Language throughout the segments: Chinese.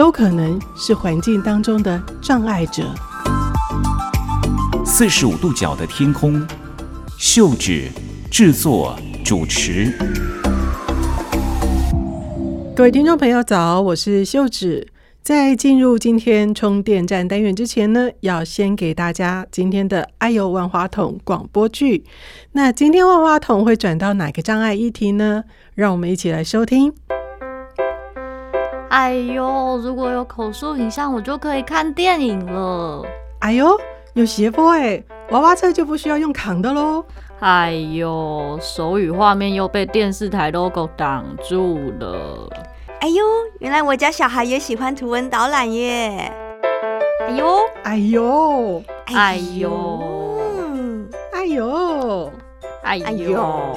都可能是环境当中的障碍者。四十五度角的天空，秀芷制作主持。各位听众朋友早，我是秀芷。在进入今天充电站单元之前呢，要先给大家今天的“哎呦万花筒”广播剧。那今天万花筒会转到哪个障碍议题呢？让我们一起来收听。哎呦，如果有口述影像，我就可以看电影了。哎呦，有斜坡哎，娃娃车就不需要用扛的喽。哎呦，手语画面又被电视台 logo 挡住了。哎呦，原来我家小孩也喜欢图文导览耶！哎呦，哎呦，哎呦，哎呦，哎呦，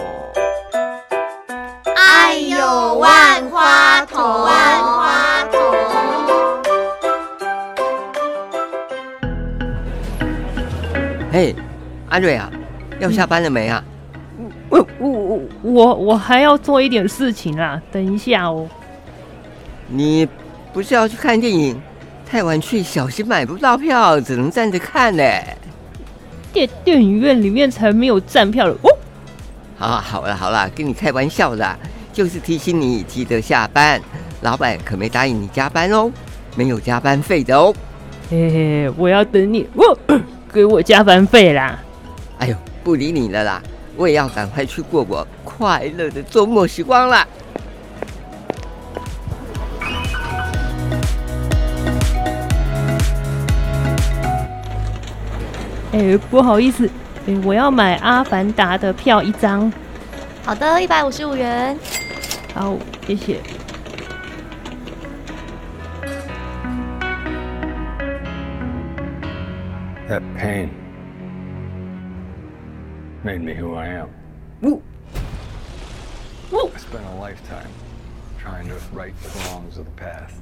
哎呦，万花筒，万花筒。嘿，阿瑞啊，要下班了没啊？我我我我我还要做一点事情啊，等一下哦。你不是要去看电影？太晚去小心买不到票，只能站着看呢。电电影院里面才没有站票了哦。好，好了好了，跟你开玩笑的，就是提醒你记得下班。老板可没答应你加班哦，没有加班费的哦。嘿嘿，我要等你哦，给我加班费啦。哎呦，不理你了啦，我也要赶快去过我快乐的周末时光啦。哎、欸，不好意思，哎、欸，我要买《阿凡达》的票一张。好的，一百五十五元。好，谢谢。That pain made me who I am. 呜呜 I spent a lifetime trying to right the wrongs of the past.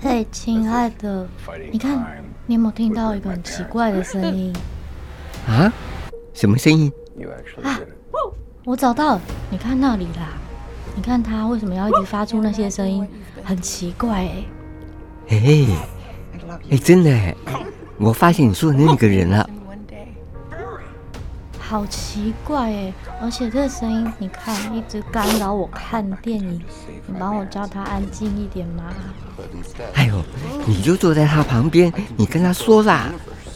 嘿，亲爱的，你看，你有没有听到一个很奇怪的声音？啊？什么声音？啊！我找到了，你看那里啦。你看他为什么要一直发出那些声音？很奇怪哎。哎哎，真的哎，我发现你说的那个人了。好奇怪哎，而且这个声音，你看一直干扰我看电影。你帮我叫他安静一点吗？哎呦，你就坐在他旁边，你跟他说啦，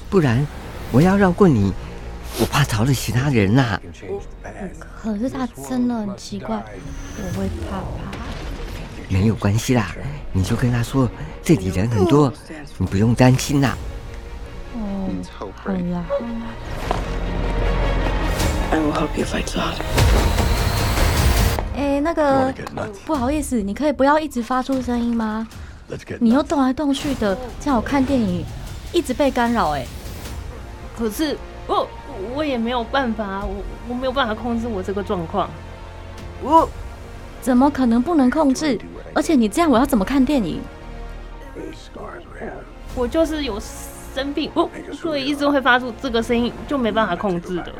不然我要绕过你，我怕吵了其他人啦、啊。可是他真的很奇怪，我会怕怕。没有关系啦，你就跟他说这里人很多，你不用担心啦。哦，好啦。I will help you fight God。哎，那个，不好意思，你可以不要一直发出声音吗？你又动来动去的，这样我看电影一直被干扰。哎，可是我我也没有办法，我我没有办法控制我这个状况。我怎么可能不能控制？而且你这样，我要怎么看电影？我就是有生病哦，所以一直会发出这个声音，就没办法控制的。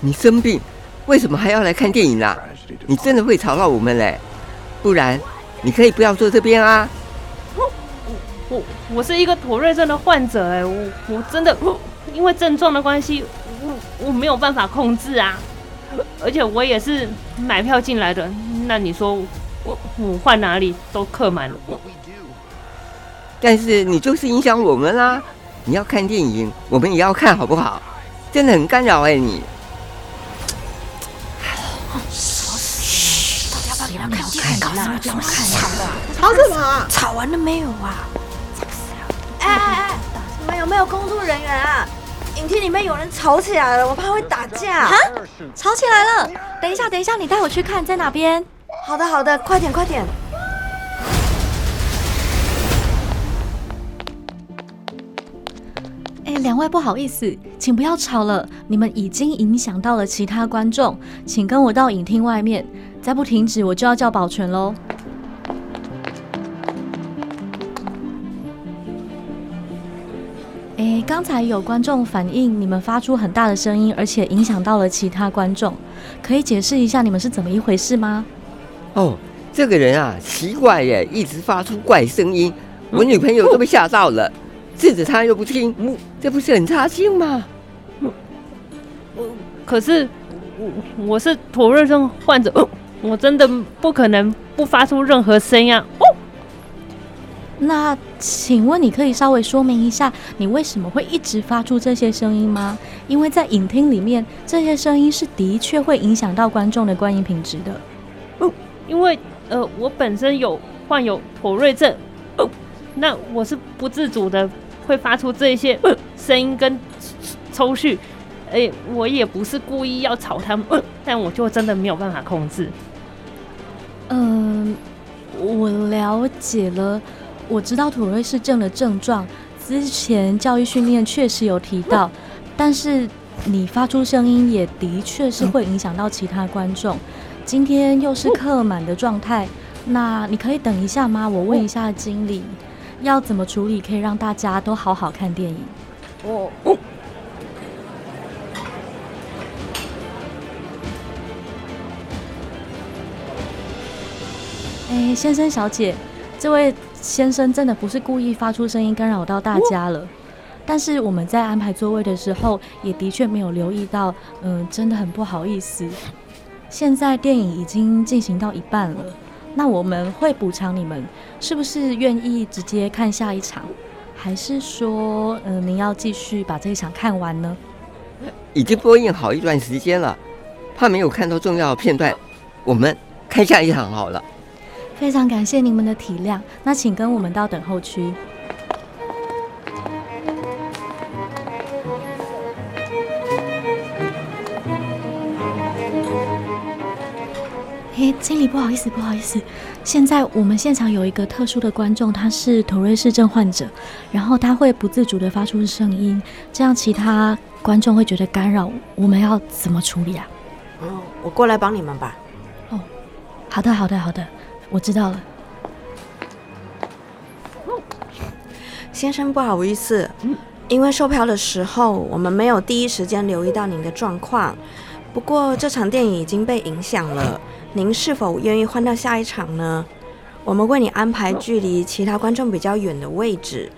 你生病，为什么还要来看电影啊？你真的会吵到我们嘞，不然你可以不要坐这边啊。我我我是一个妥瑞症的患者哎，我我真的因为症状的关系，我我没有办法控制啊。而且我也是买票进来的，那你说我我换哪里都客满了。但是你就是影响我们啦，你要看电影，我们也要看好不好？真的很干扰哎你。不要看我看，看，吵了，吵什么？吵完了没有啊？哎哎哎，你们有没有工作人员啊？影厅里面有人吵起来了，我怕会打架。哈？吵起来了？等一下，等一下，你带我去看，在哪边？好的，好的，快点，快点。两位不好意思，请不要吵了，你们已经影响到了其他观众，请跟我到影厅外面，再不停止我就要叫保全喽。诶，刚才有观众反映你们发出很大的声音，而且影响到了其他观众，可以解释一下你们是怎么一回事吗？哦，这个人啊，奇怪耶，一直发出怪声音，我女朋友都被吓到了，制止他又不听，这不是很差劲吗？可是我我是妥瑞症患者，我真的不可能不发出任何声音啊。那请问你可以稍微说明一下，你为什么会一直发出这些声音吗？因为在影厅里面，这些声音是的确会影响到观众的观影品质的。哦，因为呃，我本身有患有妥瑞症，哦，那我是不自主的会发出这些声音跟抽搐，哎，我也不是故意要吵他们，但我就真的没有办法控制。嗯，我了解了。我知道土瑞氏症的症状，之前教育训练确实有提到，但是你发出声音也的确是会影响到其他观众。今天又是客满的状态，那你可以等一下吗？我问一下经理，要怎么处理可以让大家都好好看电影？哦。哎，先生小姐，这位。先生真的不是故意发出声音干扰到大家了，但是我们在安排座位的时候，也的确没有留意到，嗯，真的很不好意思。现在电影已经进行到一半了，那我们会补偿你们，是不是愿意直接看下一场，还是说，嗯，您要继续把这一场看完呢？已经播映好一段时间了，怕没有看到重要的片段，我们看下一场好了。非常感谢你们的体谅，那请跟我们到等候区。经理，不好意思，不好意思，现在我们现场有一个特殊的观众，他是妥瑞氏症患者，然后他会不自主的发出声音，这样其他观众会觉得干扰，我们要怎么处理啊？哦，我过来帮你们吧。哦，好的，好的，好的。我知道了，先生，不好意思，因为售票的时候我们没有第一时间留意到您的状况。不过这场电影已经被影响了，您是否愿意换到下一场呢？我们为你安排距离其他观众比较远的位置，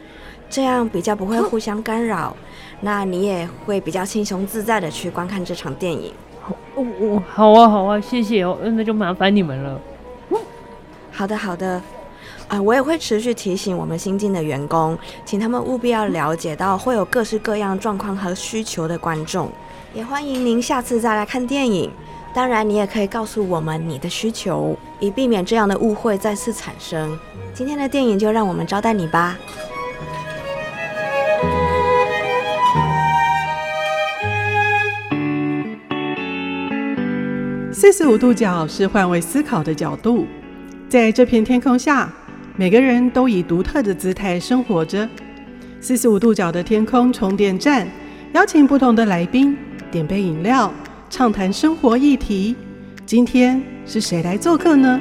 这样比较不会互相干扰，那你也会比较轻松自在的去观看这场电影。哦，好啊，好啊，谢谢哦，那就麻烦你们了。好的，好的，啊，我也会持续提醒我们新进的员工，请他们务必要了解到会有各式各样状况和需求的观众，也欢迎您下次再来看电影。当然，你也可以告诉我们你的需求，以避免这样的误会再次产生。今天的电影就让我们招待你吧。四十五度角是换位思考的角度。在这片天空下，每个人都以独特的姿态生活着。四十五度角的天空充电站，邀请不同的来宾点杯饮料，畅谈生活议题。今天是谁来做客呢？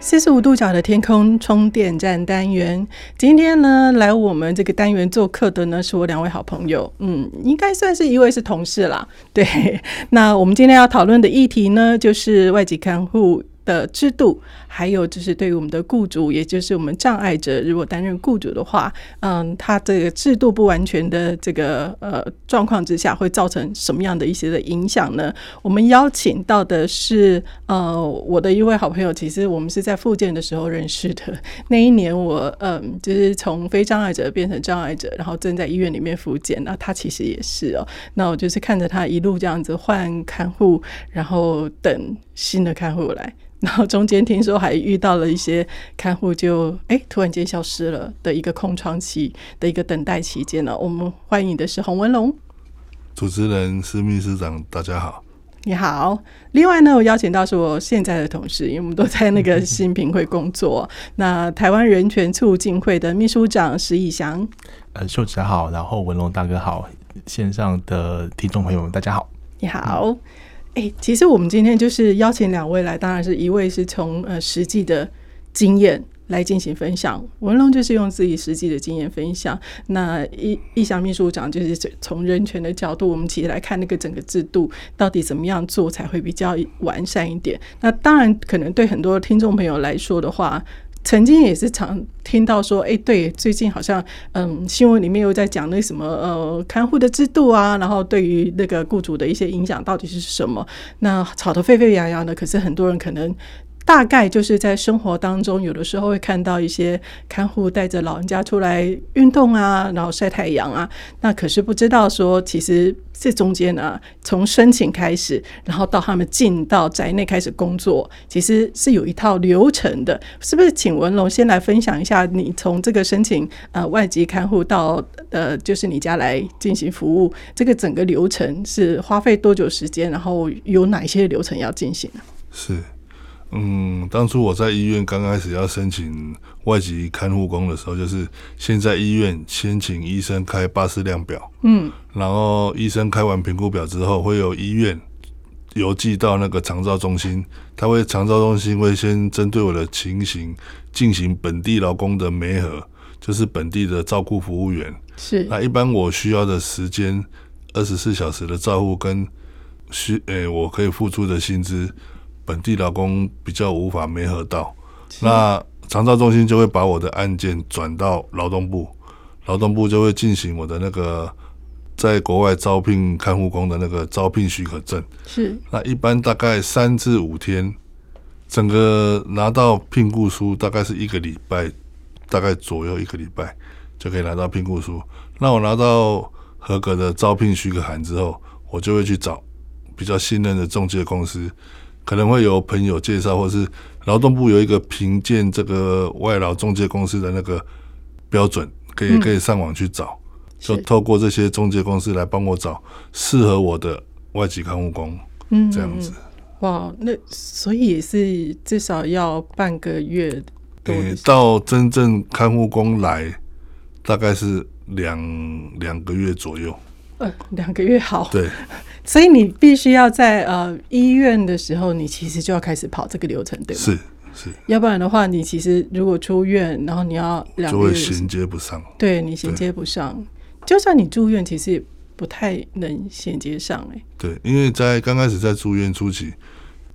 四十五度角的天空充电站单元，今天呢，来我们这个单元做客的呢，是我两位好朋友，嗯，应该算是一位是同事啦。对，那我们今天要讨论的议题呢，就是外籍看护的制度，还有就是对于我们的雇主，也就是我们障碍者，如果担任雇主的话，嗯，他这个制度不完全的这个呃状况之下，会造成什么样的一些的影响呢？我们邀请到的是呃我的一位好朋友，其实我们是在复健的时候认识的。那一年我嗯就是从非障碍者变成障碍者，然后正在医院里面复健，那他其实也是哦。那我就是看着他一路这样子换看护，然后等新的看护来。然后中间听说还遇到了一些看护就哎突然间消失了的一个空窗期的一个等待期间呢，我们欢迎的是洪文龙。主持人、是秘书长，大家好。你好。另外呢，我邀请到是我现在的同事，因为我们都在那个新平会工作。那台湾人权促进会的秘书长石以翔，呃，秀芷好，然后文龙大哥好，线上的听众朋友们大家好，你好。哎、其实我们今天就是邀请两位来，当然是一位是从呃实际的经验。来进行分享，文龙就是用自己实际的经验分享。那义义祥秘书长就是从人权的角度，我们其实来看那个整个制度到底怎么样做才会比较完善一点。那当然，可能对很多听众朋友来说的话，曾经也是常听到说，哎、对，最近好像嗯新闻里面又在讲那什么呃看护的制度啊，然后对于那个雇主的一些影响到底是什么？那吵得沸沸扬扬的，可是很多人可能。大概就是在生活当中，有的时候会看到一些看护带着老人家出来运动啊，然后晒太阳啊。那可是不知道说，其实这中间呢，从申请开始，然后到他们进到宅内开始工作，其实是有一套流程的。是不是？请文龙先来分享一下，你从这个申请呃外籍看护到呃就是你家来进行服务，这个整个流程是花费多久时间？然后有哪些流程要进行呢？是。嗯，当初我在医院刚开始要申请外籍看护工的时候，就是先在医院先请医生开巴士量表，嗯，然后医生开完评估表之后，会有医院邮寄到那个长照中心，他会长照中心会先针对我的情形进行本地劳工的媒合，就是本地的照顾服务员，是那一般我需要的时间二十四小时的照护跟需诶、欸、我可以付出的薪资。本地劳工比较无法媒合到，那长照中心就会把我的案件转到劳动部，劳动部就会进行我的那个在国外招聘看护工的那个招聘许可证。是，那一般大概三至五天，整个拿到聘雇书大概是一个礼拜，大概左右一个礼拜就可以拿到聘雇书。那我拿到合格的招聘许可函之后，我就会去找比较信任的中介公司。可能会有朋友介绍，或是劳动部有一个评鉴这个外劳中介公司的那个标准，可以可以上网去找，就透过这些中介公司来帮我找适合我的外籍看护工，嗯，这样子。哇，那所以也是至少要半个月多，欸，到真正看护工来，大概是两两个月左右。呃，两个月好。对。所以你必须要在呃医院的时候，你其实就要开始跑这个流程，对吗？是是，要不然的话，你其实如果出院，然后你要两个月就会衔接不上，对你衔接不上，就算你住院，其实也不太能衔接上哎。对，因为在刚开始在住院初期，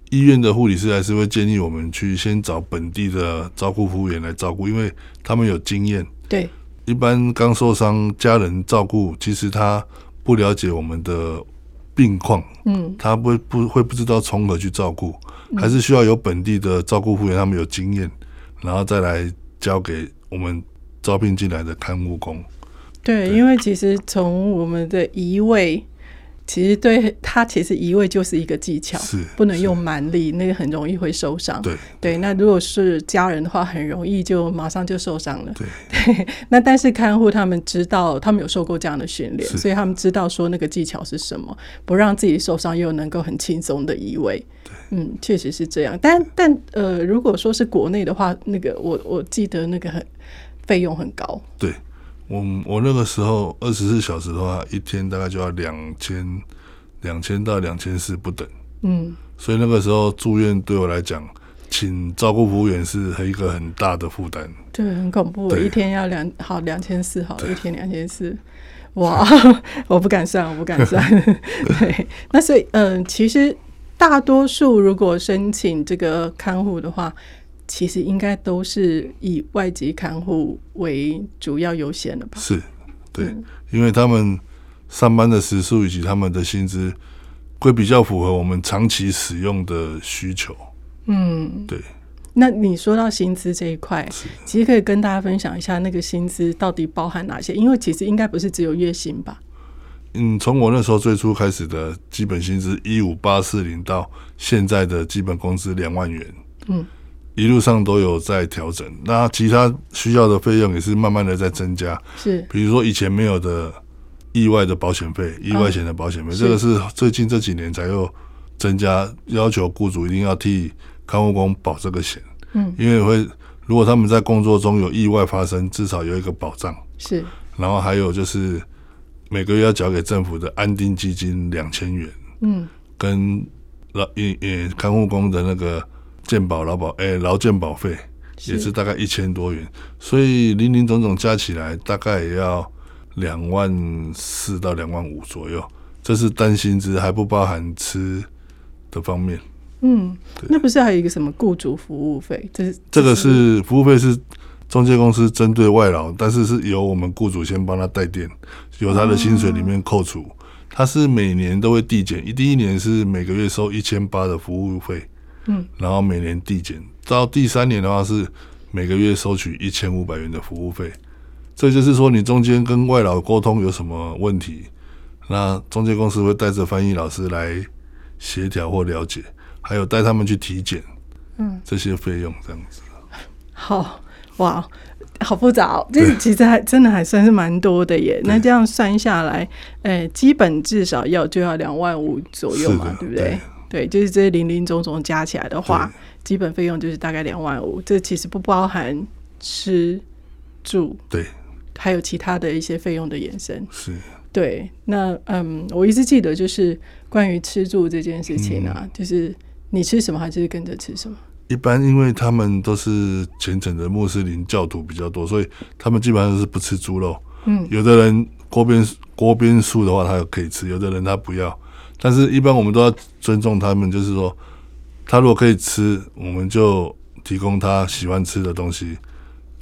医院的护理师还是会建议我们去先找本地的照顾服务员来照顾，因为他们有经验。对，一般刚受伤家人照顾，其实他不了解我们的。病况，嗯，他不会不会不知道从何去照顾，还是需要有本地的照顾服务员，他们有经验，然后再来交给我们招聘进来的看护工。对，因为其实从我们的移位。其实对他，其实移位就是一个技巧，是不能用蛮力，那个很容易会受伤。对对，那如果是家人的话，很容易就马上就受伤了。对对，那但是看护他们知道，他们有受过这样的训练，所以他们知道说那个技巧是什么，不让自己受伤，又能够很轻松的移位。对，嗯，确实是这样。但但呃，如果说是国内的话，那个我我记得那个很费用很高。对。我我那个时候二十四小时的话，一天大概就要两千两千到两千四不等。嗯，所以那个时候住院对我来讲，请照顾服务员是一个很大的负担。对，很恐怖，一天要两好两千四，好一天两千四，哇，我不敢算，我不敢算。对，那所以嗯、呃，其实大多数如果申请这个看护的话。其实应该都是以外籍看护为主要优先的吧？是，对，嗯，因为他们上班的时数以及他们的薪资会比较符合我们长期使用的需求。嗯，对。那你说到薪资这一块，其实可以跟大家分享一下那个薪资到底包含哪些？因为其实应该不是只有月薪吧？嗯，从我那时候最初开始的基本薪资一五八四零到现在的基本工资两万元。嗯。一路上都有在调整，那其他需要的费用也是慢慢的在增加。是，比如说以前没有的意外的保险费、意外险的保险费，这个是最近这几年才又增加要求雇主一定要替看护工保这个险，嗯，因为会如果他们在工作中有意外发生，至少有一个保障。是，然后还有就是每个月要缴给政府的安定基金两千元，嗯，跟老也也看护工的那个健保劳保诶劳健保费也是大概一千多元，所以零零总总加起来大概也要两万四到两万五左右，这是单薪资还不包含吃的方面。嗯，那不是还有一个什么雇主服务费？这是这个是服务费是中介公司针对外劳，但是是由我们雇主先帮他代垫，由他的薪水里面扣除。他是每年都会递减，第一年是每个月收一千八的服务费，嗯，然后每年递减，到第三年的话是每个月收取一千五百元的服务费。这就是说，你中间跟外劳沟通有什么问题，那中介公司会带着翻译老师来协调或了解。还有带他们去体检，嗯，这些费用这样子。好哇，好复杂哦。这其实还真的还算是蛮多的耶。那这样算下来，呃，基本至少要就要两万五左右嘛，对不对？对，对，就是这些零零总总加起来的话，基本费用就是大概两万五。这其实不包含吃住，对，还有其他的一些费用的延伸。是，对。那嗯，我一直记得就是关于吃住这件事情啊，嗯、就是。你吃什么，还是跟着吃什么？一般因为他们都是虔诚的穆斯林教徒比较多，所以他们基本上都是不吃猪肉。嗯，有的人锅边锅边素的话，他可以吃；有的人他不要。但是一般我们都要尊重他们，就是说，他如果可以吃，我们就提供他喜欢吃的东西。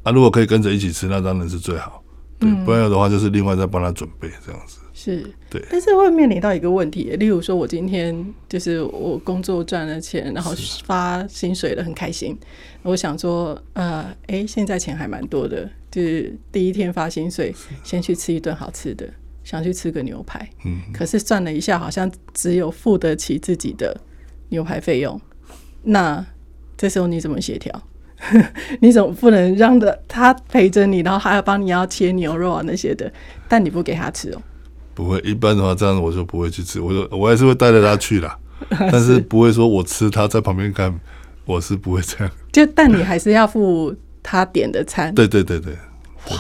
啊，如果可以跟着一起吃，那当然是最好。对，不然有的话就是另外再帮他准备这样子。是，对，但是会面临到一个问题，例如说，我今天就是我工作赚了钱，然后发薪水了，很开心。我想说，呃，哎、欸，现在钱还蛮多的，就是第一天发薪水，先去吃一顿好吃的，想去吃个牛排。嗯，可是算了一下，好像只有付得起自己的牛排费用。那这时候你怎么协调？你总不能让的他陪着你，然后还要帮你要切牛肉啊那些的，但你不给他吃哦。不会，一般的话这样我就不会去吃，我就我还是会带着他去啦，但是不会说我吃他在旁边看，我是不会这样。就但你还是要付他点的餐。对对对对。哇，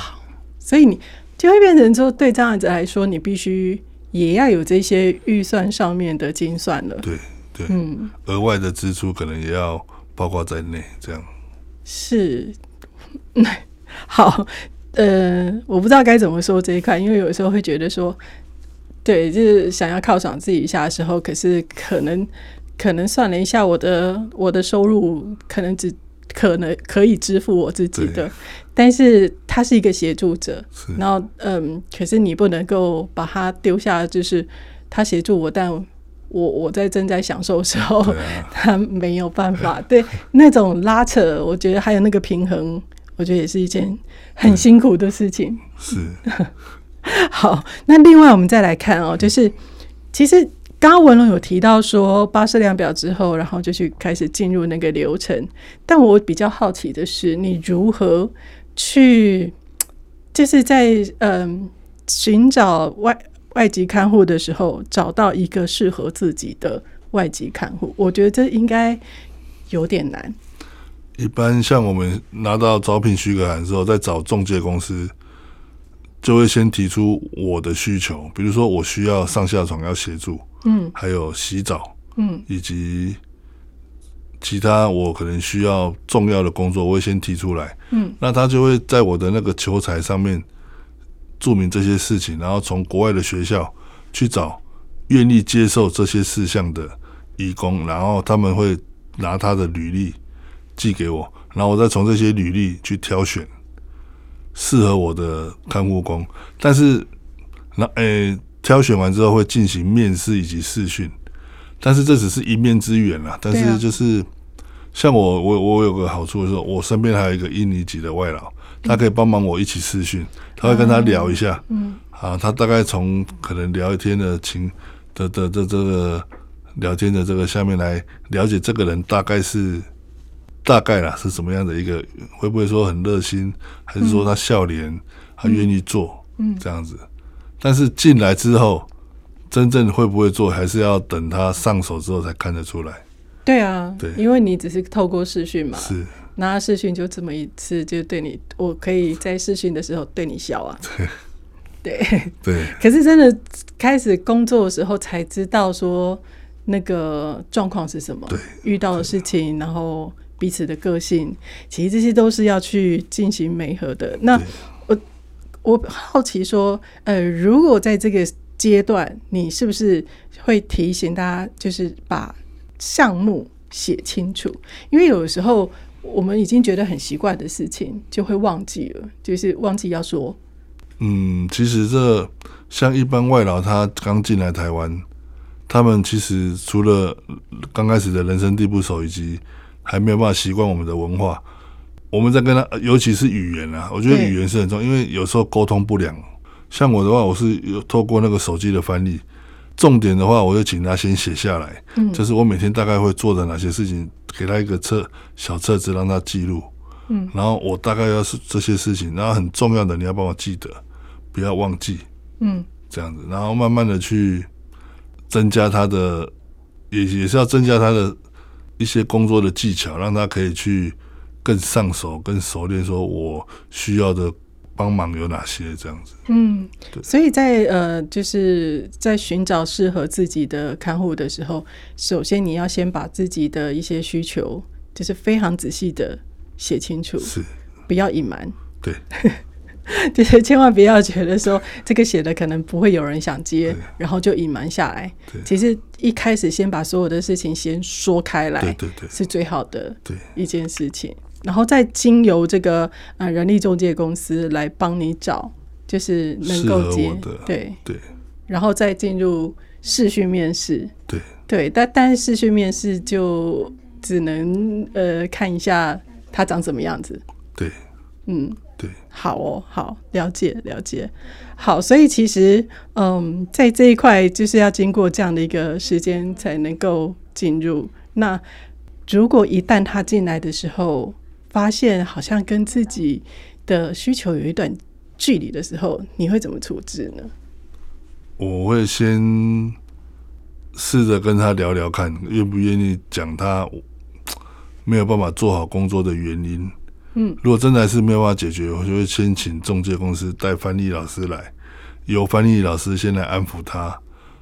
所以你就会变成说，对这样子来说，你必须也要有这些预算上面的精算了。对对，嗯，额外的支出可能也要包括在内，这样。是，好，呃，我不知道该怎么说这一块，因为有时候会觉得说。对，就是想要犒赏自己一下的时候，可是可能可能算了一下，我的我的收入可能只可能可以支付我自己的，但是他是一个协助者，然后嗯，可是你不能够把他丢下，就是他协助我，但我我在正在享受的时候，啊、他没有办法，对那种拉扯，我觉得还有那个平衡，我觉得也是一件很辛苦的事情，是。好，那另外我们再来看哦，就是其实刚刚文龙有提到说巴氏量表之后，然后就去开始进入那个流程。但我比较好奇的是，你如何去就是在嗯寻找外外籍看护的时候，找到一个适合自己的外籍看护？我觉得这应该有点难。一般像我们拿到招聘许可函之后，再找中介公司。就会先提出我的需求，比如说我需要上下床要协助，嗯，还有洗澡，嗯，以及其他我可能需要重要的工作，我会先提出来，嗯，那他就会在我的那个求财上面注明这些事情，然后从国外的学校去找愿意接受这些事项的义工，然后他们会拿他的履历寄给我，然后我再从这些履历去挑选。适合我的看护工，但是那诶、欸，挑选完之后会进行面试以及试训，但是这只是一面之缘啦。但是就是像我，我我有个好处的是，我身边还有一个印尼籍的外劳，他可以帮忙我一起试训，他会跟他聊一下，嗯，啊，他大概从可能聊一天的情的的的这个聊天的这个下面来了解这个人大概是。大概啦是什么样的一个？会不会说很热心，还是说他笑脸，他愿意做，嗯，这样子。但是进来之后，真正会不会做，还是要等他上手之后才看得出来。对啊，对，因为你只是透过视讯嘛，是，那视讯就这么一次，就对你，我可以在视讯的时候对你笑啊。对对对。可是真的开始工作的时候才知道说那个状况是什么，对，遇到的事情，然后彼此的个性，其实这些都是要去进行媒合的。那我我好奇说，呃，如果在这个阶段，你是不是会提醒大家，就是把项目写清楚？因为有时候我们已经觉得很习惯的事情，就会忘记了，就是忘记要说。嗯，其实这像一般外劳，他刚进来台湾，他们其实除了刚开始的人生地不熟，以及还没有办法习惯我们的文化，我们在跟他，尤其是语言啊，我觉得语言是很重要，因为有时候沟通不良。像我的话，我是有透过那个手机的翻译，重点的话，我就请他先写下来，嗯，就是我每天大概会做的哪些事情，给他一个册小册子让他记录，嗯，然后我大概要是这些事情，然后很重要的你要帮我记得。不要忘记，嗯，这样子，然后慢慢的去增加他的，也也是要增加他的一些工作的技巧，让他可以去更上手、更熟练。说我需要的帮忙有哪些？这样子，嗯，对。所以在呃，就是在寻找适合自己的看护的时候，首先你要先把自己的一些需求，就是非常仔细的写清楚，是，不要隐瞒，对。就是千万不要觉得说这个写的可能不会有人想接，然后就隐瞒下来。其实一开始先把所有的事情先说开来，对对对，是最好的一件事情。然后再经由这个呃人力中介公司来帮你找，就是能够接，对对。然后再进入试训面试，对对。但但是视讯面试就只能呃看一下他长什么样子，对，嗯。好哦，好，了解了解，好，所以其实，嗯，在这一块就是要经过这样的一个时间才能够进入。那如果一旦他进来的时候，发现好像跟自己的需求有一段距离的时候，你会怎么处置呢？我会先试着跟他聊聊看，愿不愿意讲他没有办法做好工作的原因。嗯，如果真的还是没有办法解决，我就会先请中介公司带翻译老师来，由翻译老师先来安抚他，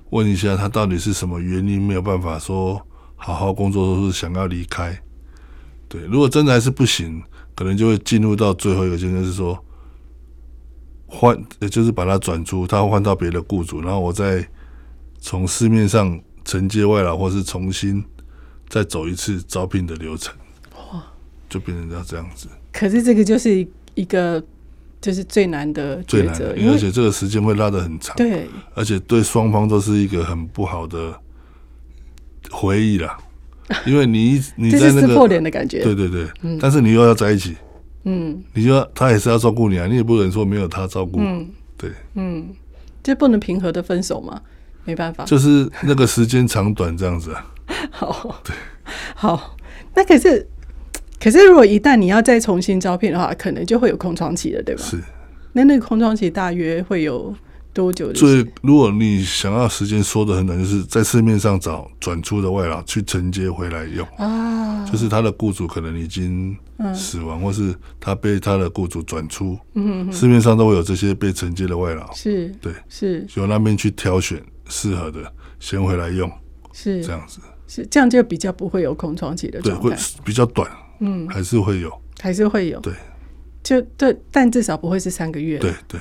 问一下他到底是什么原因没有办法说好好工作，或是想要离开。对，如果真的还是不行，可能就会进入到最后一个阶段，是说换，也就是把他转出，他换到别的雇主，然后我再从市面上承接外劳，或是重新再走一次招聘的流程。哇，就变成要这样子。可是这个就是一个，就是最难的最抉择，而且这个时间会拉得很长，对，而且对双方都是一个很不好的回忆啦。因为你你在那个撕破脸的感觉，对对对，但是你又要在一起，嗯，你就要他也是要照顾你啊，你也不能说没有他照顾，嗯，对，嗯，就不能平和的分手吗？没办法，就是那个时间长短这样子啊。好，对，好，那可是。可是，如果一旦你要再重新招聘的话，可能就会有空窗期了，对吧？是。那那个空窗期大约会有多久？所以，如果你想要时间缩的很短，就是在市面上找转出的外劳去承接回来用啊。就是他的雇主可能已经死亡，嗯、或是他被他的雇主转出。嗯哼，市面上都会有这些被承接的外劳。是。对。是。由那边去挑选适合的，先回来用。是。这样子。是这样就比较不会有空窗期的状态。对，会比较短。嗯，还是会有，还是会有，对，就对，但至少不会是三个月，对对，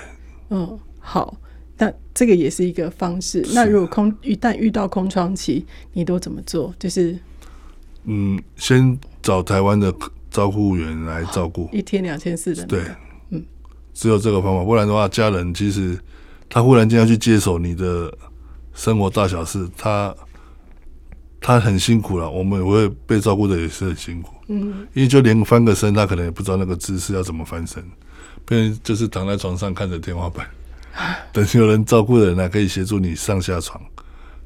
嗯，好，那这个也是一个方式。那如果空一旦遇到空窗期，你都怎么做？就是，嗯，先找台湾的照顾员来照顾，一天两千四的，对，嗯，只有这个方法，不然的话，家人。其实他忽然间要去接手你的生活大小事，他。他很辛苦了，我们也会被照顾的也是很辛苦，嗯，因为就连翻个身，他可能也不知道那个姿势要怎么翻身，变成就是躺在床上看着天花板，等有人照顾的人来可以协助你上下床，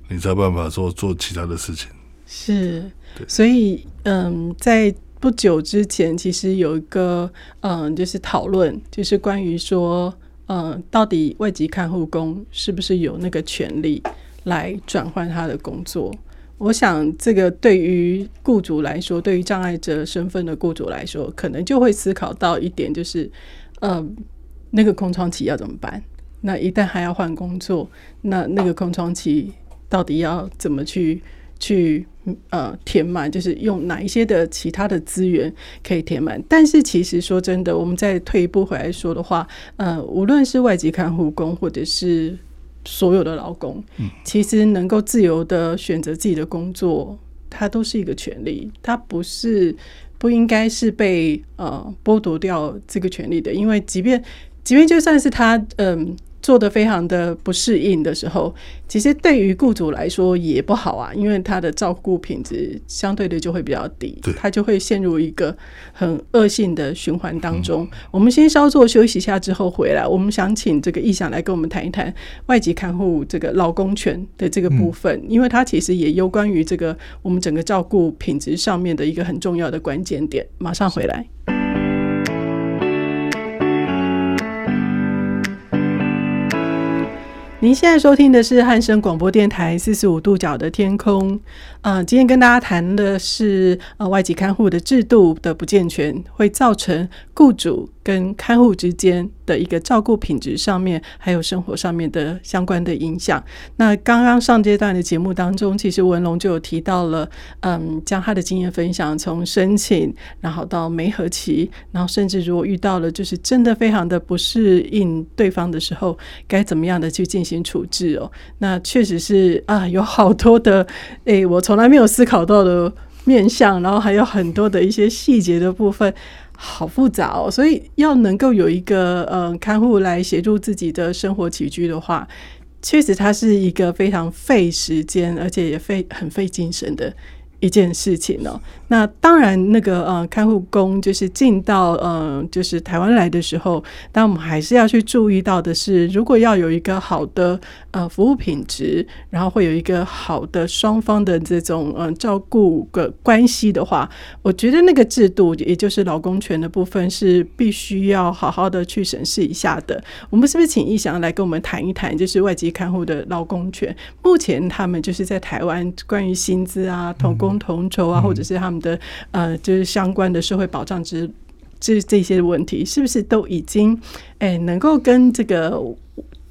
你才有办法做做其他的事情。是，所以嗯，在不久之前，其实有一个嗯，就是讨论，就是关于说嗯，到底外籍看护工是不是有那个权利？来转换他的工作。我想，这个对于雇主来说，对于障碍者身份的雇主来说，可能就会思考到一点，就是，呃，那个空窗期要怎么办？那一旦还要换工作，那那个空窗期到底要怎么去去呃填满？就是用哪一些的其他的资源可以填满？但是其实说真的，我们再退一步回来说的话，呃，无论是外籍看护工或者是所有的劳工，其实能够自由的选择自己的工作，它都是一个权利，它不是不应该是被呃剥夺掉这个权利的，因为即便即便就算是他嗯。做的非常的不适应的时候，其实对于雇主来说也不好啊，因为他的照顾品质相对的就会比较低，他就会陷入一个很恶性的循环当中。嗯。我们先稍作休息一下之后回来，我们想请这个意想来跟我们谈一谈外籍看护这个劳工权的这个部分，因为它其实也有关于这个我们整个照顾品质上面的一个很重要的关键点。马上回来。您现在收听的是汉声广播电台四十五度角的天空。嗯，今天跟大家谈的是呃外籍看护的制度的不健全，会造成雇主跟看护之间的一个照顾品质上面，还有生活上面的相关的影响。那刚刚上阶段的节目当中，其实文龙就有提到了，嗯，将他的经验分享，从申请，然后到媒合期，然后甚至如果遇到了就是真的非常的不适应对方的时候，该怎么样的去进行处置哦？那确实是啊，有好多的，诶、我从从来没有思考到的面向，然后还有很多的一些细节的部分，好复杂哦。所以要能够有一个嗯、看护来协助自己的生活起居的话，确实它是一个非常费时间，而且也费很费精神的一件事情哦。那当然，那个呃，看护工就是进到呃，就是台湾来的时候，但我们还是要去注意到的是，如果要有一个好的呃服务品质，然后会有一个好的双方的这种嗯、呃、照顾的关系的话，我觉得那个制度，也就是劳工权的部分，是必须要好好的去审视一下的。我们是不是请易翔来跟我们谈一谈，就是外籍看护的劳工权？目前他们就是在台湾关于薪资啊、同工同酬啊，或者是他们。的呃，就是相关的社会保障之这这些问题，是不是都已经哎、欸，能够跟这个，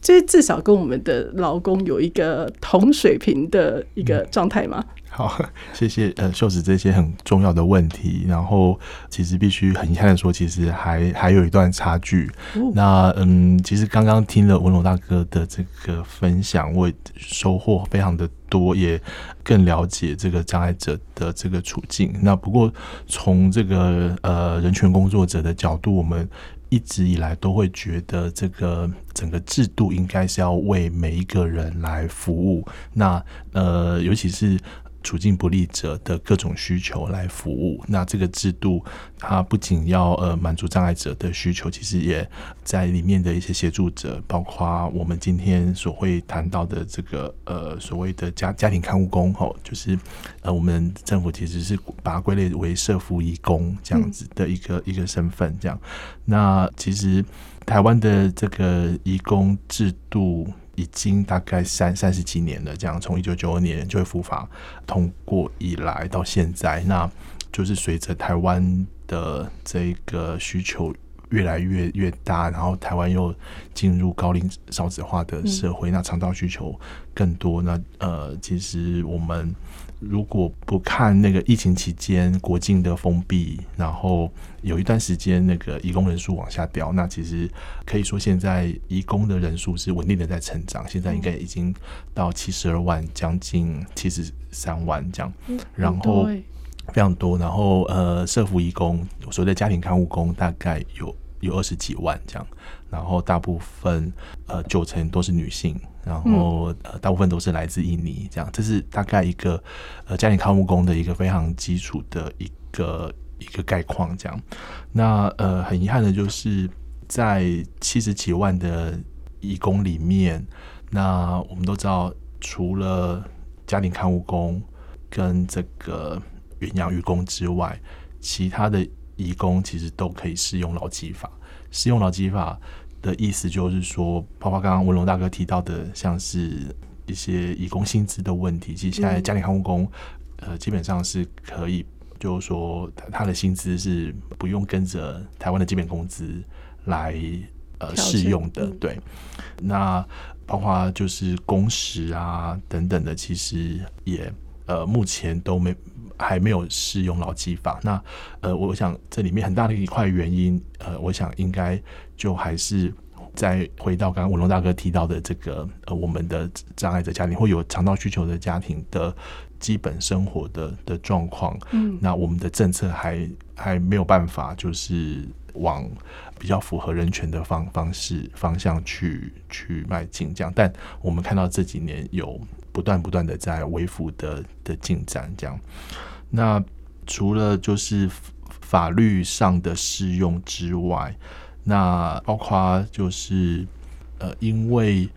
这至少跟我们的劳工有一个同水平的一个状态吗？好，谢谢呃秀子这些很重要的问题。然后其实必须很遗憾的说，其实还还有一段差距。哦、那嗯，其实刚刚听了文龙大哥的这个分享，我收获非常的我，也更了解这个障碍者的这个处境。那不过从这个呃人权工作者的角度，我们一直以来都会觉得这个整个制度应该是要为每一个人来服务。那呃，尤其是处境不利者的各种需求来服务，那这个制度它不仅要呃满足障碍者的需求，其实也在里面的一些协助者，包括我们今天所会谈到的这个呃所谓的家家庭看护工吼，就是呃我们政府其实是把它归类为社服义工这样子的一个、嗯、一个身份，这样。那其实台湾的这个义工制度。已经大概三三十几年了，这样从一九九二年就会复法通过以来到现在，那就是随着台湾的这个需求越来越越大，然后台湾又进入高龄少子化的社会，那肠道需求更多，那呃，其实我们。如果不看那个疫情期间国境的封闭，然后有一段时间那个移工人数往下掉，那其实可以说现在移工的人数是稳定的在成长，现在应该已经到七十二万，将近七十三万这样，然后非常多，然后呃社服义工，所谓的家庭看护工大概有有二十几万这样，然后大部分呃九成都是女性。然后呃，大部分都是来自印尼，这样，这是大概一个呃家庭看护工的一个非常基础的一个一个概况，这样。那呃，很遗憾的就是在七十几万的义工里面，那我们都知道，除了家庭看护工跟这个远洋渔工之外，其他的移工其实都可以适用劳基法，适用劳基法。的意思就是说，包括刚刚文龙大哥提到的，像是一些移工薪资的问题。其实现在家庭看护工，呃，基本上是可以，就是说他的薪资是不用跟着台湾的基本工资来呃适用的。对，那包括就是工时啊等等的，其实也呃目前都没。还没有适用劳基法，那呃，我想这里面很大的一块原因，呃，我想应该就还是再回到刚刚文龙大哥提到的这个呃，我们的障碍者家庭或有肠道需求的家庭的基本生活的的状况，嗯，那我们的政策还还没有办法就是往比较符合人权的方方式方向去去迈进，这样，但我们看到这几年有。不断不断的在微幅的的进展，这样。那除了就是法律上的适用之外，那包括就是呃，因为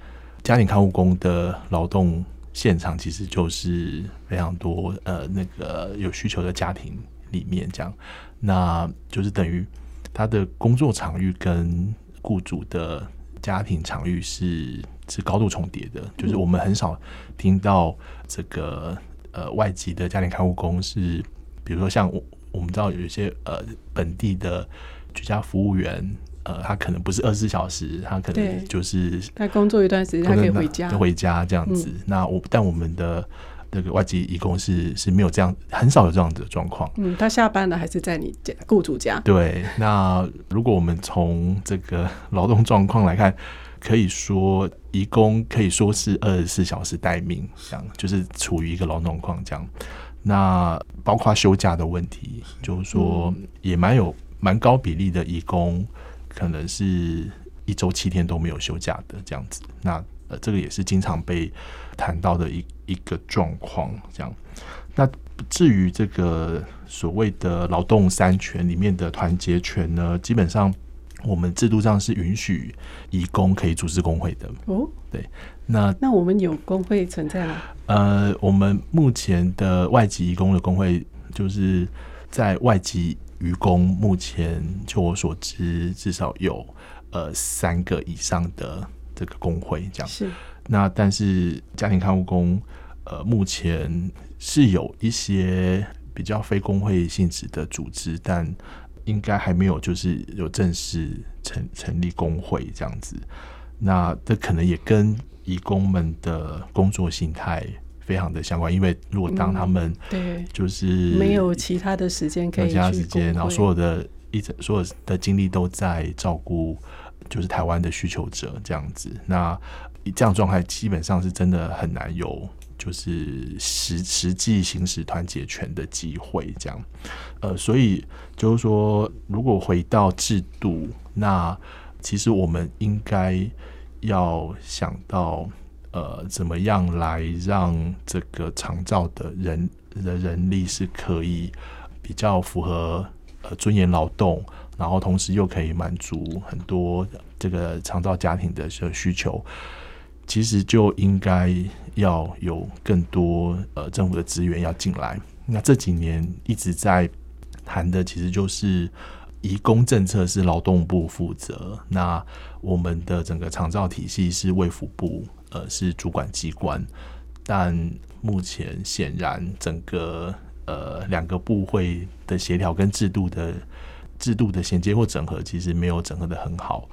家庭看护工的劳动现场其实就是非常多呃，那个有需求的家庭里面这样，那就是等于他的工作场域跟雇主的家庭场域是。是高度重叠的，就是我们很少听到这个呃外籍的家庭看护工是，比如说像我我们知道有一些呃本地的居家服务员，呃他可能不是二十四小时，他可能就是他工作一段时间他可以回家，回家这样子。嗯、那我但我们的这个外籍移工是是没有这样，很少有这样子的状况。嗯，他下班了还是在你家雇主家？对。那如果我们从这个劳动状况来看。可以说，移工可以说是二十四小时待命，这样就是处于一个劳动状况这样。那包括休假的问题，就是说也蛮有蛮高比例的移工，可能是一周七天都没有休假的这样子。那呃，这个也是经常被谈到的一一个状况这样。那至于这个所谓的劳动三权里面的团结权呢，基本上。我们制度上是允许移工可以组织工会的哦。对，那那我们有工会存在吗？呃，我们目前的外籍移工的工会，就是在外籍移工目前，就我所知，至少有呃三个以上的这个工会这样。是。那但是家庭看护工，呃，目前是有一些比较非工会性质的组织，但。应该还没有，就是有正式成成立工会这样子。那这可能也跟义工们的工作形态非常的相关，因为如果当他们对就是没有其他的时间可以，其他时间，然后所有的一整所有的精力都在照顾就是台湾的需求者这样子，那这样状态基本上是真的很难有。就是实实际行使团结权的机会，这样，呃，所以就是说，如果回到制度，那其实我们应该要想到，呃，怎么样来让这个长照的人的人力是可以比较符合呃尊严劳动，然后同时又可以满足很多这个长照家庭的需求。其实就应该要有更多呃政府的资源要进来。那这几年一直在谈的，其实就是移工政策是劳动部负责，那我们的整个长照体系是卫福部呃是主管机关。但目前显然整个呃两个部会的协调跟制度的制度的衔接或整合，其实没有整合得很好。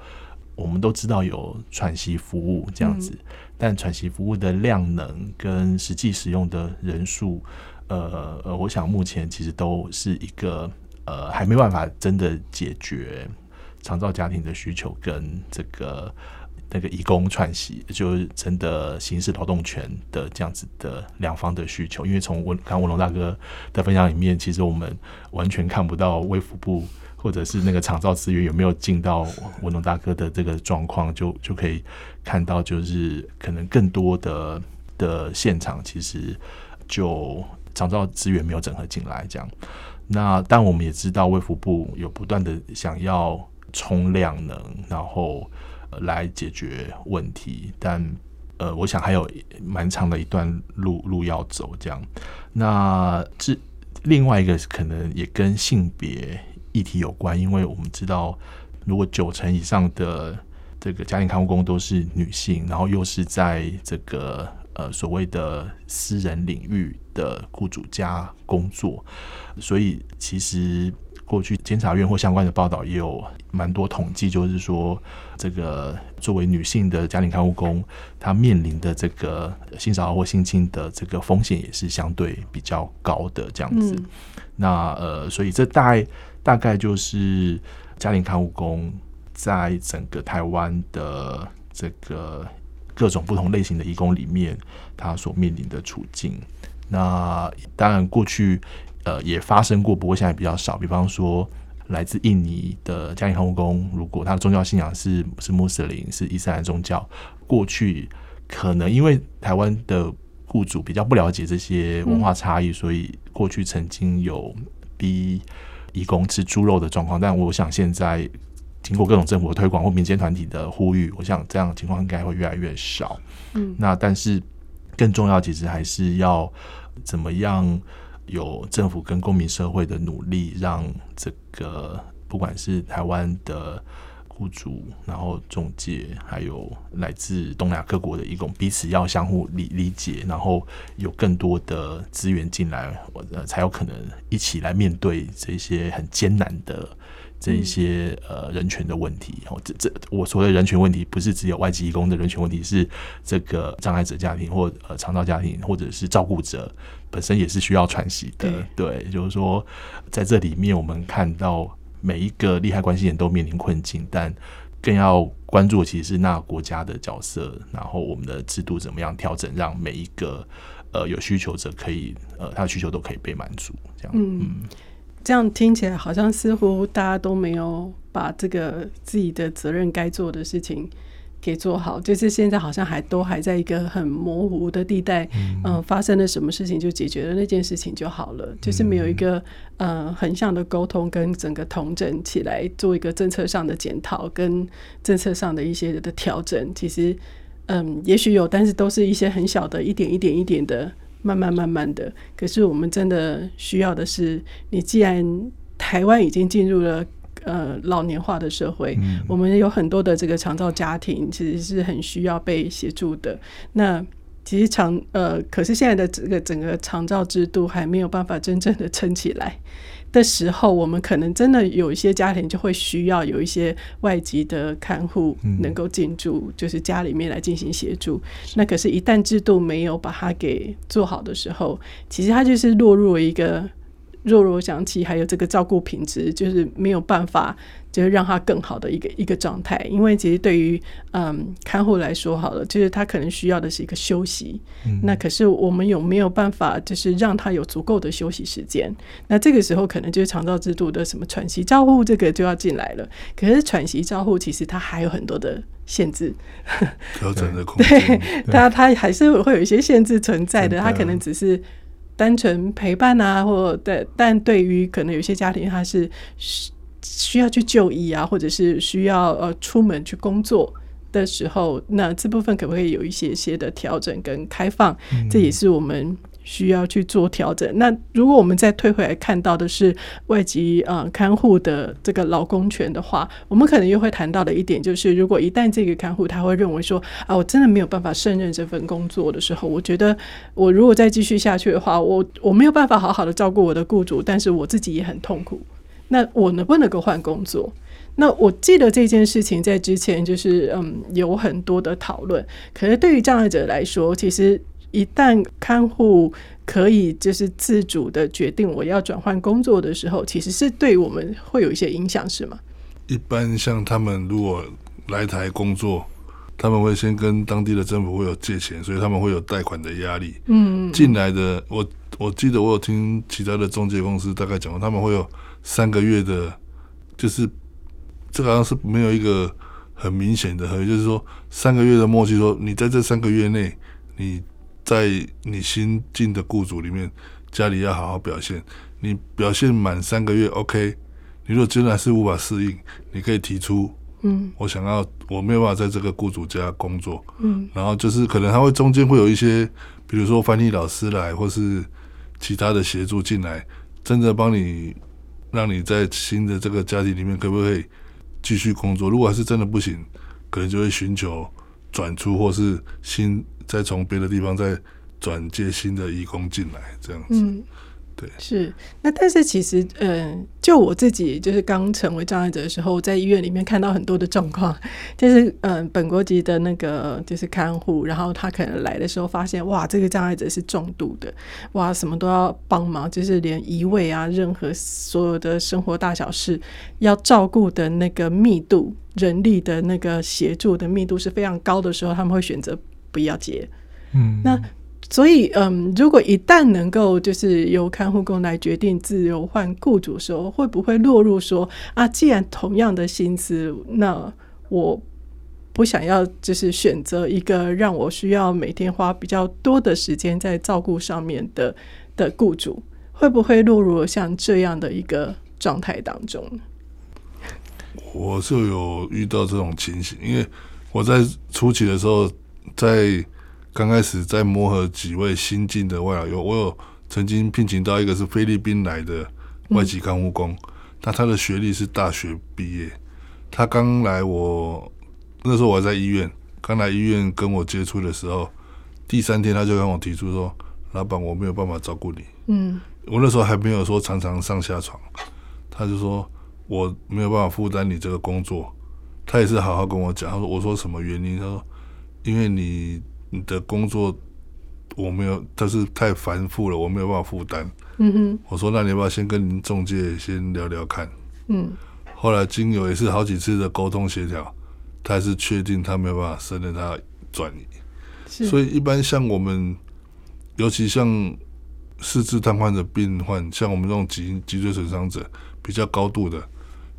我们都知道有喘息服务这样子，嗯、但喘息服务的量能跟实际使用的人数，呃呃，我想目前其实都是一个呃还没办法真的解决长照家庭的需求跟这个那个移工喘息，就是真的行使劳动权的这样子的两方的需求。因为从文刚文龙大哥的分享里面，其实我们完全看不到卫福部。或者是那个长照资源有没有进到文龙大哥的这个状况，就就可以看到，就是可能更多的的现场，其实就长照资源没有整合进来，这样。那但我们也知道，卫福部有不断的想要冲量能，然后来解决问题，但呃，我想还有蛮长的一段路路要走，这样。那这另外一个可能也跟性别。议题有关，因为我们知道，如果九成以上的这个家庭看护工都是女性，然后又是在这个呃所谓的私人领域的雇主家工作，所以其实过去监察院或相关的报道也有蛮多统计，就是说这个作为女性的家庭看护工，她面临的这个性骚扰或性侵的这个风险也是相对比较高的这样子。那呃，所以这大概大概就是家庭看护工在整个台湾的这个。各种不同类型的义工里面，他所面临的处境。那当然，过去呃也发生过，不过现在比较少。比方说，来自印尼的家庭看护工，如果他的宗教信仰是是穆斯林，是伊斯兰宗教，过去可能因为台湾的雇主比较不了解这些文化差异，所以过去曾经有逼移工吃猪肉的状况。但我想现在。经过各种政府的推广或民间团体的呼吁，我想这样的情况应该会越来越少。嗯，那但是更重要，其实还是要怎么样有政府跟公民社会的努力，让这个不管是台湾的雇主，然后中介，还有来自东南亚各国的义工，彼此要相互理理解，然后有更多的资源进来，呃，才有可能一起来面对这些很艰难的。这一些呃人权的问题，哦，这这我所谓的人权问题，不是只有外籍义工的人权问题，是这个障碍者家庭或呃长照家庭，或者是照顾者本身也是需要喘息的。对，对，就是说在这里面，我们看到每一个利害关系人都面临困境，但更要关注的其实是那国家的角色，然后我们的制度怎么样调整，让每一个呃有需求者可以呃他的需求都可以被满足，这样。嗯。嗯这样听起来好像似乎大家都没有把这个自己的责任该做的事情给做好，就是现在好像还都还在一个很模糊的地带，嗯、呃，发生了什么事情就解决了那件事情就好了，就是没有一个呃横向的沟通跟整个同整起来做一个政策上的检讨跟政策上的一些的调整，其实嗯，也许有，但是都是一些很小的一点一点一点的。慢慢慢慢的，可是我们真的需要的是，你既然台湾已经进入了呃老年化的社会，嗯、我们有很多的这个长照家庭其实是很需要被协助的。那其实长呃，可是现在的这个整个长照制度还没有办法真正的撑起来。的时候，我们可能真的有一些家庭就会需要有一些外籍的看护能够进驻，就是家里面来进行协助。那可是，一旦制度没有把它给做好的时候，其实它就是落入了一个。弱弱想起，还有这个照顾品质，就是没有办法，就是让他更好的一个一个状态。因为其实对于嗯看护来说，好了，就是他可能需要的是一个休息。嗯、那可是我们有没有办法，就是让他有足够的休息时间？那这个时候可能就是长照制度的什么喘息照护这个就要进来了。可是喘息照护其实它还有很多的限制，调整的空间，对它它还是会有一些限制存在的。它可能只是。单纯陪伴啊，或对，但对于可能有些家庭，他是需需要去就医啊，或者是需要呃出门去工作的时候，那这部分可不可以有一些些的调整跟开放？嗯、这也是我们。需要去做调整。那如果我们再退回来看到的是外籍呃看护的这个劳工权的话，我们可能又会谈到的一点就是，如果一旦这个看护他会认为说啊，我真的没有办法胜任这份工作的时候，我觉得我如果再继续下去的话，我我没有办法好好的照顾我的雇主，但是我自己也很痛苦。那我能不能够换工作？那我记得这件事情在之前就是嗯有很多的讨论。可是对于障碍者来说，其实。一旦看护可以就是自主的决定我要转换工作的时候，其实是对我们会有一些影响，是吗？一般像他们如果来台工作，他们会先跟当地的政府会有借钱，所以他们会有贷款的压力。嗯，进来的我我记得我有听其他的中介公司大概讲过，他们会有三个月的，就是这个好像是没有一个很明显的合约，就是说三个月的默契，说你在这三个月内你。在你新进的雇主里面，家里要好好表现。你表现满三个月，OK。你如果真的还是无法适应，你可以提出，嗯，我想要，我没有办法在这个雇主家工作，嗯，然后就是可能他会中间会有一些，比如说翻译老师来，或是其他的协助进来，真的帮你，让你在新的这个家庭里面可不可以继续工作？如果还是真的不行，可能就会寻求转出或是新。再从别的地方再转接新的义工进来，这样子。嗯对，是那，但是其实，嗯，就我自己就是刚成为障碍者的时候，在医院里面看到很多的状况，就是嗯，本国籍的那个就是看护，然后他可能来的时候发现，哇，这个障碍者是重度的，哇，什么都要帮忙，就是连移位啊，任何所有的生活大小事要照顾的那个密度，人力的那个协助的密度是非常高的时候，他们会选择不要接，嗯，那。所以，嗯，如果一旦能够就是由看护工来决定自由换雇主的时候，会不会落入说啊，既然同样的薪资，那我不想要就是选择一个让我需要每天花比较多的时间在照顾上面的的雇主，会不会落入像这样的一个状态当中？我就有遇到这种情形，因为我在初期的时候在。刚开始在磨合几位新进的外劳，有我有曾经聘请到一个是菲律宾来的外籍看护工，那、嗯、他的学历是大学毕业，他刚来我那时候我还在医院，刚来医院跟我接触的时候，第三天他就跟我提出说：“老板，我没有办法照顾你。”嗯，我那时候还没有说常常上下床，他就说我没有办法负担你这个工作，他也是好好跟我讲，他说：“我说什么原因？”他说：“因为你。”你的工作我没有，但是太繁复了，我没有办法负担。嗯哼，我说那你要不要先跟您中介先聊聊看？嗯，后来经由也是好几次的沟通协调，他还是确定他没有办法胜任他转移。是，所以一般像我们，尤其像四肢瘫痪的病患，像我们这种脊脊椎损伤者比较高度的，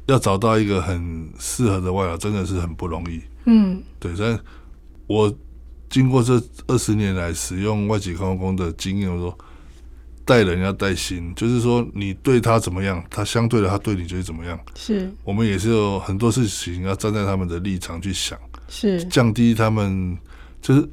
要找到一个很适合的外劳，真的是很不容易。嗯，对，但我。经过这二十年来使用外籍看护工的经验，我说带人要带心，就是说你对他怎么样，他相对的他对你就是怎么样。是，我们也是有很多事情要站在他们的立场去想，是降低他们，就是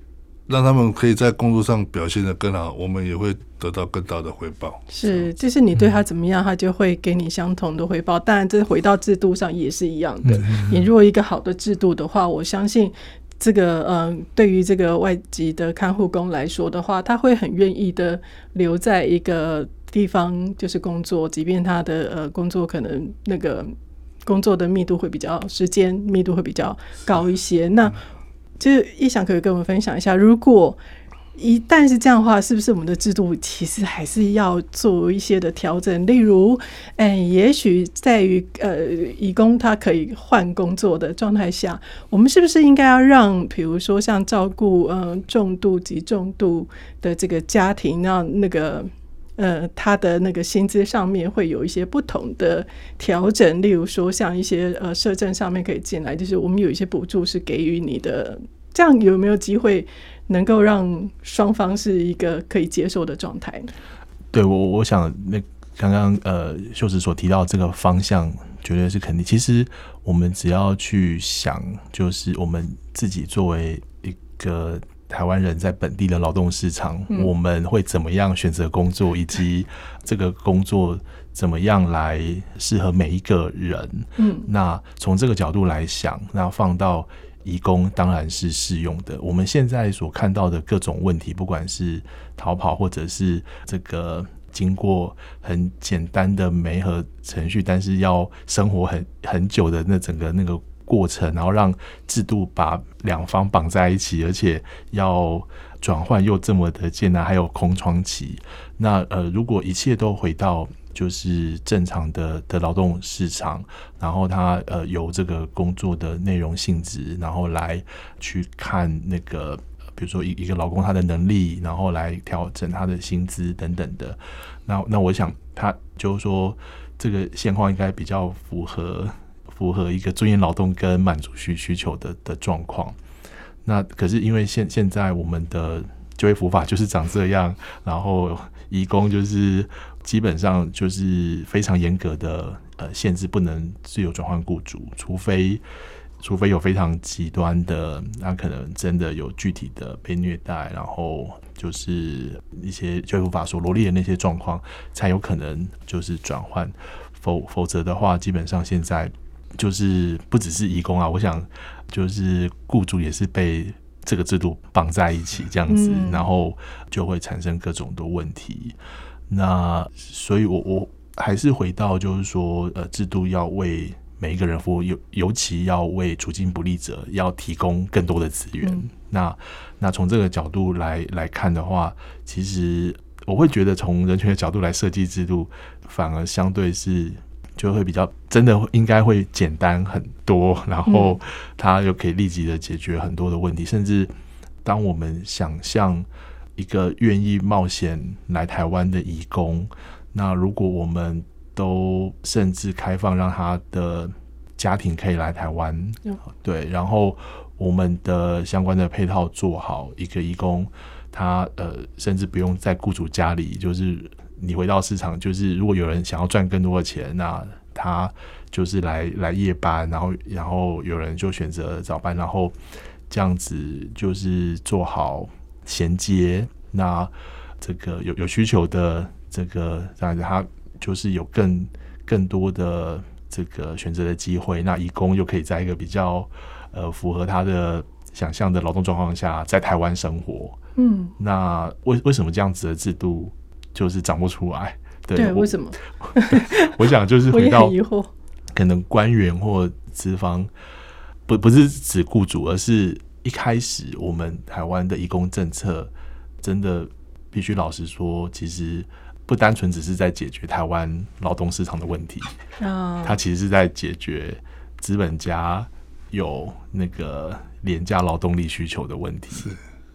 让他们可以在工作上表现的更好，我们也会得到更大的回报。是，就是你对他怎么样，他就会给你相同的回报。当然，这回到制度上也是一样的。你如果一个好的制度的话，我相信。这个嗯，对于这个外籍的看护工来说的话，他会很愿意的留在一个地方就是工作，即便他的呃工作可能那个工作的密度会比较时间密度会比较高一些。那就是一想可以跟我们分享一下，如果。一旦是这样的话，是不是我们的制度其实还是要做一些的调整？例如，哎、也许在于呃，移工他可以换工作的状态下，我们是不是应该要让，比如说像照顾嗯、呃、重度及重度的这个家庭，让那个呃他的那个薪资上面会有一些不同的调整？例如说，像一些呃社政上面可以进来，就是我们有一些补助是给予你的，这样有没有机会？能够让双方是一个可以接受的状态。对我，我想那刚刚呃秀子所提到这个方向，绝对是肯定。其实我们只要去想，就是我们自己作为一个台湾人在本地的劳动市场，嗯、我们会怎么样选择工作，以及这个工作怎么样来适合每一个人。嗯，那从这个角度来想，那放到。移工当然是适用的。我们现在所看到的各种问题，不管是逃跑，或者是这个经过很简单的媒合程序，但是要生活很很久的那整个那个过程，然后让制度把两方绑在一起，而且要转换又这么的艰难，还有空窗期。那呃，如果一切都回到。就是正常的的劳动市场，然后他呃由这个工作的内容性质，然后来去看那个，比如说一一个劳工他的能力，然后来调整他的薪资等等的。那那我想他就是说这个现况应该比较符合符合一个尊严劳动跟满足需需求的的状况。那可是因为现现在我们的就业服法就是长这样，然后移工就是。基本上就是非常严格的呃限制，不能自由转换雇主，除非除非有非常极端的，那可能真的有具体的被虐待，然后就是一些就无法说罗列的那些状况，才有可能就是转换。否否则的话，基本上现在就是不只是义工啊，我想就是雇主也是被这个制度绑在一起，这样子，嗯、然后就会产生各种的问题。那所以我，我我还是回到，就是说，呃，制度要为每一个人服务，尤尤其要为处境不利者要提供更多的资源。嗯、那那从这个角度来来看的话，其实我会觉得，从人权的角度来设计制度，反而相对是就会比较真的应该会简单很多，然后它又可以立即的解决很多的问题，甚至当我们想象。一个愿意冒险来台湾的移工，那如果我们都甚至开放让他的家庭可以来台湾，对，然后我们的相关的配套做好，一个移工他呃甚至不用在雇主家里，就是你回到市场，就是如果有人想要赚更多的钱，那他就是来来夜班，然后然后有人就选择早班，然后这样子就是做好。衔接，那这个有有需求的这个这样子，他就是有更更多的这个选择的机会。那移工又可以在一个比较呃符合他的想象的劳动状况下，在台湾生活。嗯，那为为什么这样子的制度就是长不出来？对，对为什么？我想就是 回到可能官员或资方不不是指雇主，而是。一开始，我们台湾的移工政策真的必须老实说，其实不单纯只是在解决台湾劳动市场的问题，它其实是在解决资本家有那个廉价劳动力需求的问题。是，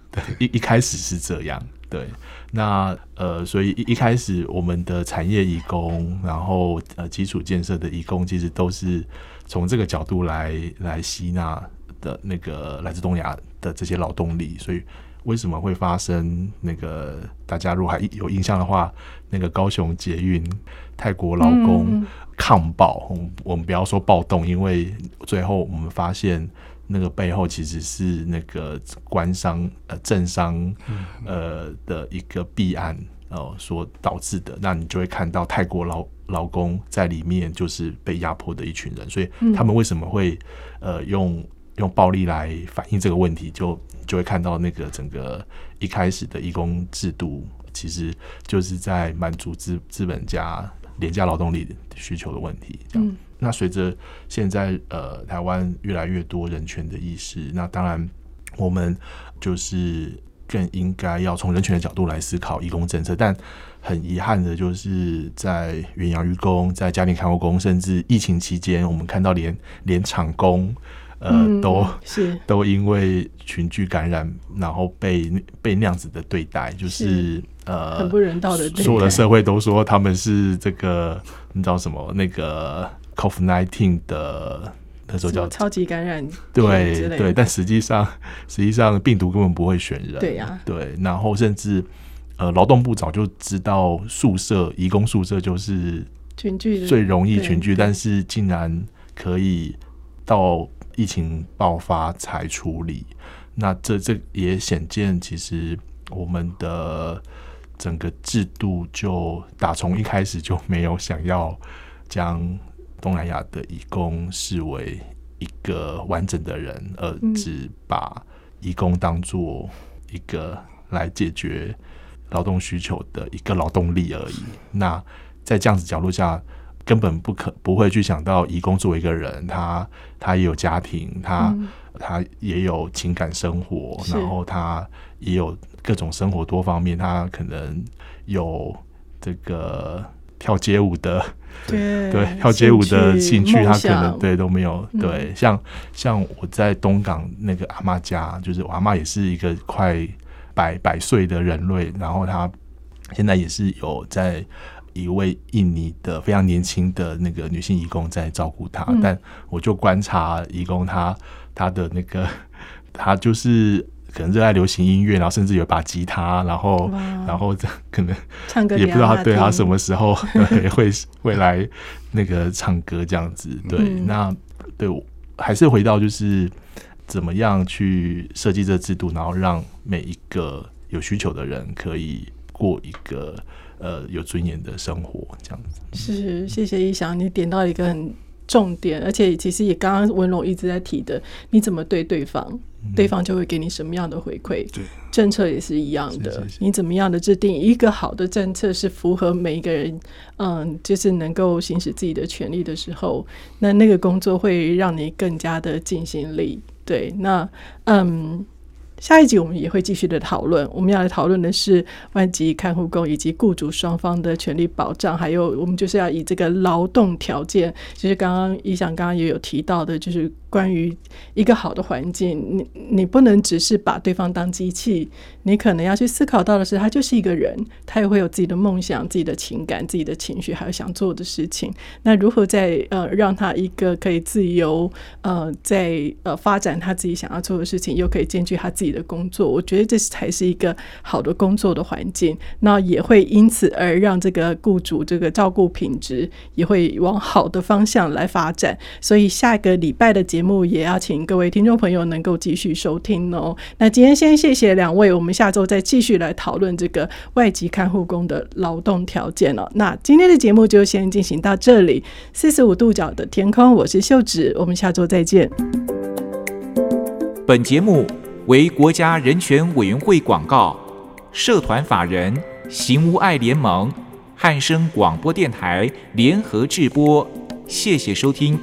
对，一一开始是这样，对。那呃，所以一一开始我们的产业移工，然后呃基础建设的移工，其实都是从这个角度来来吸纳。的那个来自东亚的这些劳动力，所以为什么会发生那个？大家如果还有印象的话，那个高雄捷运泰国劳工抗暴，我们我们不要说暴动，因为最后我们发现那个背后其实是那个官商呃政商呃的一个弊案哦所导致的。那你就会看到泰国劳劳工在里面就是被压迫的一群人，所以他们为什么会呃用？用暴力来反映这个问题，就就会看到那个整个一开始的义工制度，其实就是在满足资资本家廉价劳动力需求的问题。嗯，那随着现在呃台湾越来越多人权的意识，那当然我们就是更应该要从人权的角度来思考义工政策。但很遗憾的就是，在远洋渔工、在家庭看护工，甚至疫情期间，我们看到连连厂工。呃，都是 都因为群聚感染，然后被被那样子的对待，就是，是呃很不人道的对待。所有的社会都说他们是这个，你知道什么？那个 COVID-19 的那时候叫超级感染，对对。但实际上，实际上病毒根本不会选人，对呀、啊，对。然后甚至呃，劳动部早就知道宿舍移工宿舍就是群聚最容易群聚，但是竟然可以到。疫情爆发才处理，那这这也显见，其实我们的整个制度就打从一开始就没有想要将东南亚的移工视为一个完整的人，而只把移工当做一个来解决劳动需求的一个劳动力而已。那在这样子角度下。根本不可不会去想到移工作为一个人，他他也有家庭，他、嗯、他也有情感生活，然后他也有各种生活多方面，他可能有这个跳街舞的，对对，跳街舞的兴趣，他可能对都没有。嗯、对，像像我在东港那个阿妈家，就是我阿妈也是一个快百百岁的人类，然后他现在也是有在。一位印尼的非常年轻的那个女性义工在照顾她，嗯，但我就观察义工她她的那个，她就是可能热爱流行音乐，然后甚至有一把吉他，然后然后可能唱歌也不知道对她什么时候 对会会来那个唱歌这样子。对，嗯，那对我还是回到就是怎么样去设计这制度，然后让每一个有需求的人可以过一个。呃，有尊严的生活这样子。是，谢谢一翔，你点到一个很重点，而且其实也刚刚文龙一直在提的，你怎么对对方，嗯、对方就会给你什么样的回馈。对，政策也是一样的，你怎么样的制定一个好的政策，是符合每一个人，嗯，就是能够行使自己的权利的时候，那那个工作会让你更加的尽心力。对，那嗯。下一集我们也会继续的讨论，我们要来讨论的是外籍看护工以及雇主双方的权利保障，还有我们就是要以这个劳动条件，其实刚刚一翔刚刚也有提到的，就是。关于一个好的环境，你你不能只是把对方当机器，你可能要去思考到的是，他就是一个人，他也会有自己的梦想、自己的情感、自己的情绪，还有想做的事情。那如何在呃让他一个可以自由呃在呃发展他自己想要做的事情，又可以兼具他自己的工作？我觉得这才是一个好的工作的环境。那也会因此而让这个雇主这个照顾品质也会往好的方向来发展。所以下一个礼拜的节。目也要请各位听众朋友能够继续收听哦。那今天先谢谢两位，我们下周再继续来讨论这个外籍看护工的劳动条件哦。那今天的节目就先进行到这里。四十五度角的天空，我是秀芷，我们下周再见。本节目为国家人权委员会广告，社团法人行无爱联盟、汉声广播电台联合制播，谢谢收听。